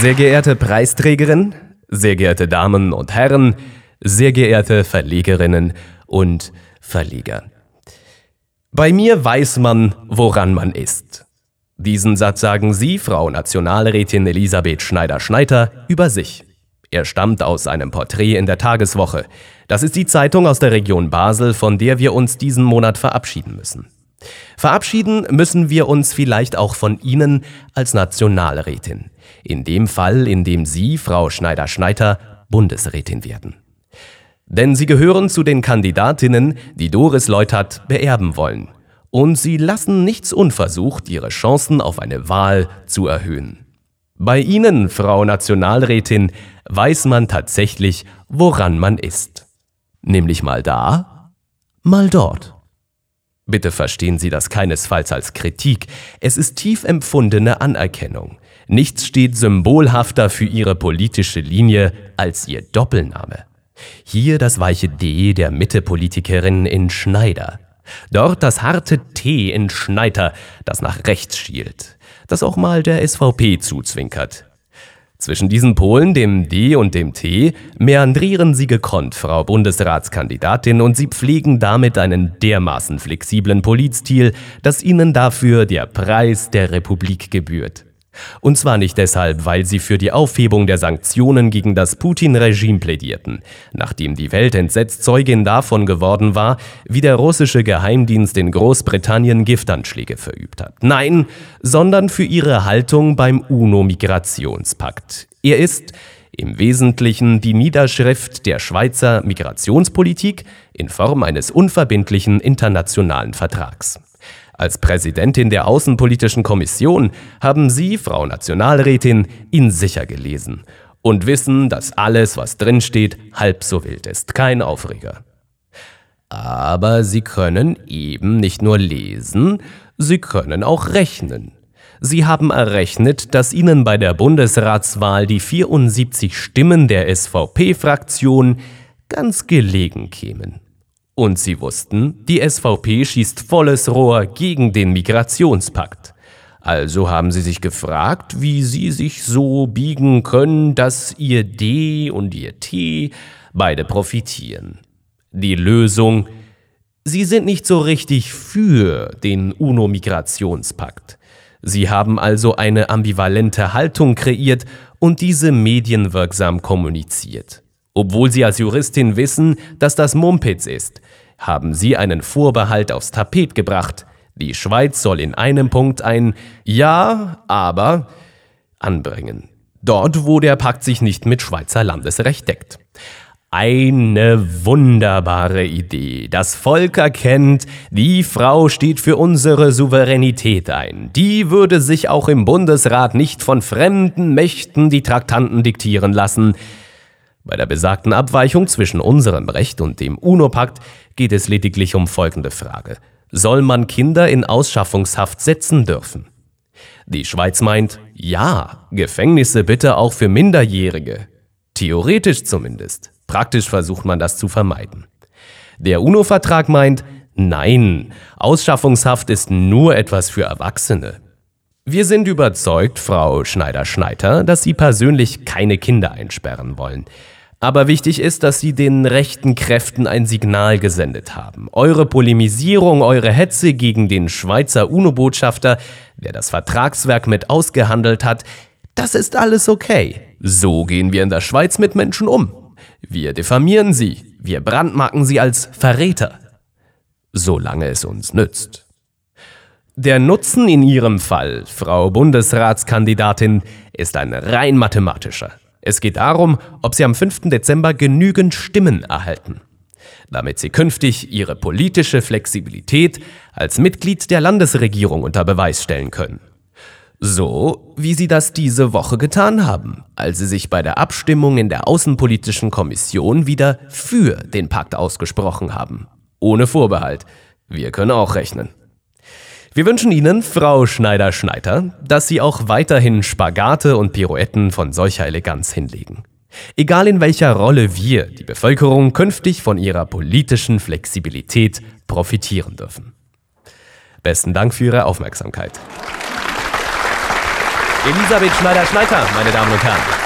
Sehr geehrte Preisträgerin, sehr geehrte Damen und Herren, sehr geehrte Verlegerinnen und Verleger. Bei mir weiß man, woran man ist. Diesen Satz sagen Sie, Frau Nationalrätin Elisabeth Schneider-Schneider, über sich. Er stammt aus einem Porträt in der Tageswoche. Das ist die Zeitung aus der Region Basel, von der wir uns diesen Monat verabschieden müssen. Verabschieden müssen wir uns vielleicht auch von Ihnen als Nationalrätin. In dem Fall, in dem Sie, Frau Schneider-Schneider, Bundesrätin werden. Denn Sie gehören zu den Kandidatinnen, die Doris Leutert beerben wollen. Und Sie lassen nichts unversucht, Ihre Chancen auf eine Wahl zu erhöhen. Bei Ihnen, Frau Nationalrätin, weiß man tatsächlich, woran man ist. Nämlich mal da, mal dort. Bitte verstehen Sie das keinesfalls als Kritik, es ist tief empfundene Anerkennung. Nichts steht symbolhafter für Ihre politische Linie als Ihr Doppelname. Hier das weiche D der Mittepolitikerin in Schneider. Dort das harte T in Schneider, das nach rechts schielt, das auch mal der SVP zuzwinkert. Zwischen diesen Polen, dem D und dem T, meandrieren Sie gekonnt, Frau Bundesratskandidatin, und Sie pflegen damit einen dermaßen flexiblen Politstil, dass Ihnen dafür der Preis der Republik gebührt. Und zwar nicht deshalb, weil sie für die Aufhebung der Sanktionen gegen das Putin-Regime plädierten, nachdem die Welt entsetzt Zeugin davon geworden war, wie der russische Geheimdienst in Großbritannien Giftanschläge verübt hat. Nein, sondern für ihre Haltung beim UNO-Migrationspakt. Er ist im Wesentlichen die Niederschrift der Schweizer Migrationspolitik in Form eines unverbindlichen internationalen Vertrags. Als Präsidentin der Außenpolitischen Kommission haben Sie, Frau Nationalrätin, ihn sicher gelesen und wissen, dass alles, was drinsteht, halb so wild ist, kein Aufreger. Aber Sie können eben nicht nur lesen, Sie können auch rechnen. Sie haben errechnet, dass Ihnen bei der Bundesratswahl die 74 Stimmen der SVP-Fraktion ganz gelegen kämen. Und sie wussten, die SVP schießt volles Rohr gegen den Migrationspakt. Also haben sie sich gefragt, wie sie sich so biegen können, dass ihr D und ihr T beide profitieren. Die Lösung, sie sind nicht so richtig für den UNO-Migrationspakt. Sie haben also eine ambivalente Haltung kreiert und diese medienwirksam kommuniziert. Obwohl Sie als Juristin wissen, dass das Mumpitz ist, haben Sie einen Vorbehalt aufs Tapet gebracht. Die Schweiz soll in einem Punkt ein Ja, aber anbringen. Dort, wo der Pakt sich nicht mit Schweizer Landesrecht deckt. Eine wunderbare Idee. Das Volk erkennt, die Frau steht für unsere Souveränität ein. Die würde sich auch im Bundesrat nicht von fremden Mächten die Traktanten diktieren lassen. Bei der besagten Abweichung zwischen unserem Recht und dem UNO-Pakt geht es lediglich um folgende Frage. Soll man Kinder in Ausschaffungshaft setzen dürfen? Die Schweiz meint, ja, Gefängnisse bitte auch für Minderjährige. Theoretisch zumindest. Praktisch versucht man das zu vermeiden. Der UNO-Vertrag meint, nein, Ausschaffungshaft ist nur etwas für Erwachsene. Wir sind überzeugt, Frau Schneider-Schneider, dass Sie persönlich keine Kinder einsperren wollen. Aber wichtig ist, dass Sie den rechten Kräften ein Signal gesendet haben. Eure Polemisierung, eure Hetze gegen den Schweizer UNO-Botschafter, der das Vertragswerk mit ausgehandelt hat, das ist alles okay. So gehen wir in der Schweiz mit Menschen um. Wir diffamieren sie, wir brandmarken sie als Verräter. Solange es uns nützt. Der Nutzen in Ihrem Fall, Frau Bundesratskandidatin, ist ein rein mathematischer. Es geht darum, ob Sie am 5. Dezember genügend Stimmen erhalten, damit Sie künftig Ihre politische Flexibilität als Mitglied der Landesregierung unter Beweis stellen können. So wie Sie das diese Woche getan haben, als Sie sich bei der Abstimmung in der Außenpolitischen Kommission wieder für den Pakt ausgesprochen haben. Ohne Vorbehalt. Wir können auch rechnen. Wir wünschen Ihnen, Frau Schneider-Schneider, dass Sie auch weiterhin Spagate und Pirouetten von solcher Eleganz hinlegen. Egal in welcher Rolle wir, die Bevölkerung, künftig von Ihrer politischen Flexibilität profitieren dürfen. Besten Dank für Ihre Aufmerksamkeit. Elisabeth Schneider-Schneiter, meine Damen und Herren.